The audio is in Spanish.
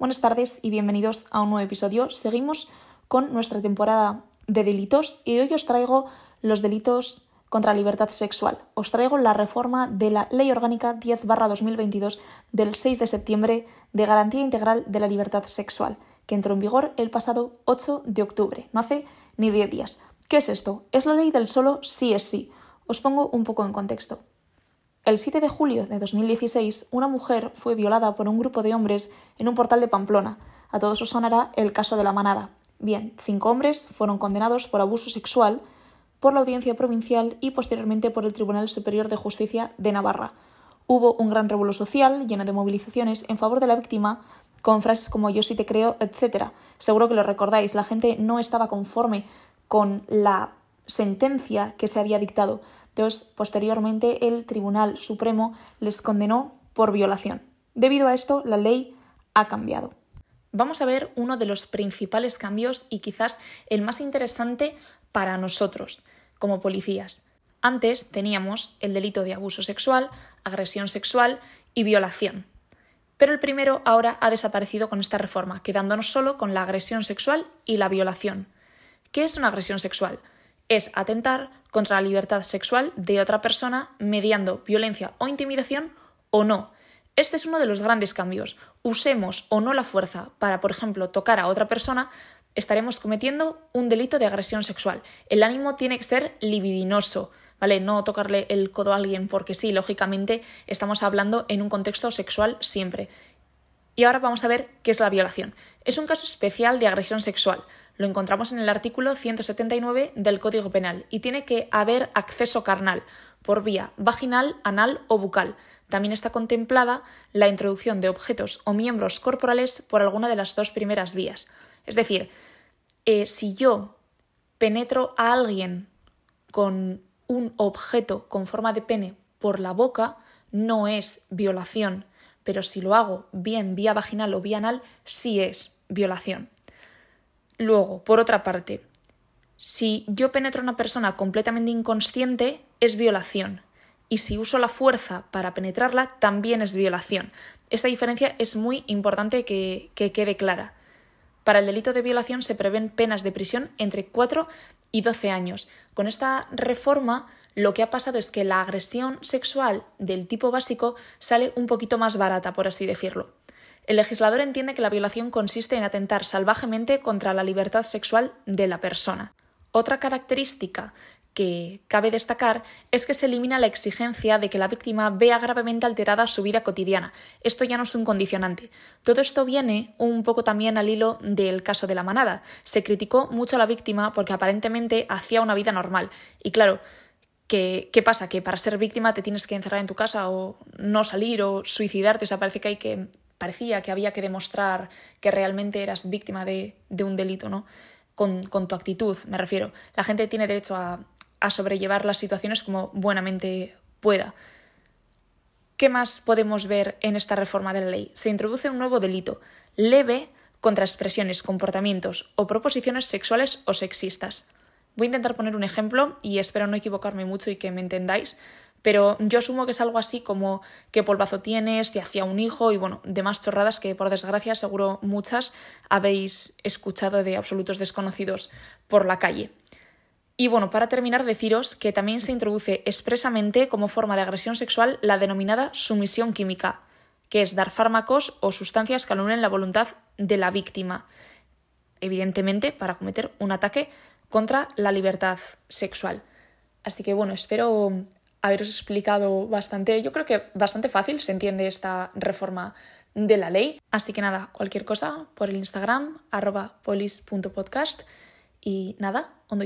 Buenas tardes y bienvenidos a un nuevo episodio. Seguimos con nuestra temporada de delitos y hoy os traigo los delitos contra libertad sexual. Os traigo la reforma de la Ley Orgánica 10-2022 del 6 de septiembre de Garantía Integral de la Libertad Sexual, que entró en vigor el pasado 8 de octubre, no hace ni 10 días. ¿Qué es esto? Es la ley del solo sí es sí. Os pongo un poco en contexto. El 7 de julio de 2016, una mujer fue violada por un grupo de hombres en un portal de Pamplona. A todos os sonará el caso de la manada. Bien, cinco hombres fueron condenados por abuso sexual por la Audiencia Provincial y posteriormente por el Tribunal Superior de Justicia de Navarra. Hubo un gran revuelo social lleno de movilizaciones en favor de la víctima con frases como yo sí te creo, etc. Seguro que lo recordáis, la gente no estaba conforme con la sentencia que se había dictado. Entonces, posteriormente, el Tribunal Supremo les condenó por violación. Debido a esto, la ley ha cambiado. Vamos a ver uno de los principales cambios y quizás el más interesante para nosotros, como policías. Antes teníamos el delito de abuso sexual, agresión sexual y violación. Pero el primero ahora ha desaparecido con esta reforma, quedándonos solo con la agresión sexual y la violación. ¿Qué es una agresión sexual? es atentar contra la libertad sexual de otra persona mediando violencia o intimidación o no. Este es uno de los grandes cambios. Usemos o no la fuerza para, por ejemplo, tocar a otra persona, estaremos cometiendo un delito de agresión sexual. El ánimo tiene que ser libidinoso, ¿vale? No tocarle el codo a alguien porque sí, lógicamente estamos hablando en un contexto sexual siempre. Y ahora vamos a ver qué es la violación. Es un caso especial de agresión sexual. Lo encontramos en el artículo 179 del Código Penal y tiene que haber acceso carnal por vía vaginal, anal o bucal. También está contemplada la introducción de objetos o miembros corporales por alguna de las dos primeras vías. Es decir, eh, si yo penetro a alguien con un objeto con forma de pene por la boca, no es violación, pero si lo hago bien vía vaginal o vía anal, sí es violación. Luego, por otra parte, si yo penetro a una persona completamente inconsciente, es violación. Y si uso la fuerza para penetrarla, también es violación. Esta diferencia es muy importante que, que quede clara. Para el delito de violación se prevén penas de prisión entre 4 y 12 años. Con esta reforma lo que ha pasado es que la agresión sexual del tipo básico sale un poquito más barata, por así decirlo. El legislador entiende que la violación consiste en atentar salvajemente contra la libertad sexual de la persona. Otra característica que cabe destacar es que se elimina la exigencia de que la víctima vea gravemente alterada su vida cotidiana. Esto ya no es un condicionante. Todo esto viene un poco también al hilo del caso de la manada. Se criticó mucho a la víctima porque aparentemente hacía una vida normal. Y claro, ¿qué, ¿qué pasa? Que para ser víctima te tienes que encerrar en tu casa o no salir o suicidarte. O sea, parece que hay que parecía que había que demostrar que realmente eras víctima de, un delito, ¿no? Con, tu actitud, me refiero. La gente tiene derecho a, a sobrellevar las situaciones como buenamente pueda. ¿Qué más podemos ver en esta reforma de la ley? Se introduce un nuevo delito, leve contra expresiones, comportamientos o proposiciones sexuales o sexistas. Voy a intentar poner un ejemplo y espero no equivocarme mucho y que me entendáis. Pero yo asumo que es algo así como qué polvazo tienes, te hacía un hijo y bueno, demás chorradas que por desgracia seguro muchas habéis escuchado de absolutos desconocidos por la calle. Y bueno, para terminar, deciros que también se introduce expresamente como forma de agresión sexual la denominada sumisión química, que es dar fármacos o sustancias que anulen la voluntad de la víctima, evidentemente para cometer un ataque contra la libertad sexual. Así que bueno, espero haberos explicado bastante, yo creo que bastante fácil se entiende esta reforma de la ley. Así que nada, cualquier cosa por el Instagram, arroba polis.podcast. Y nada, ondo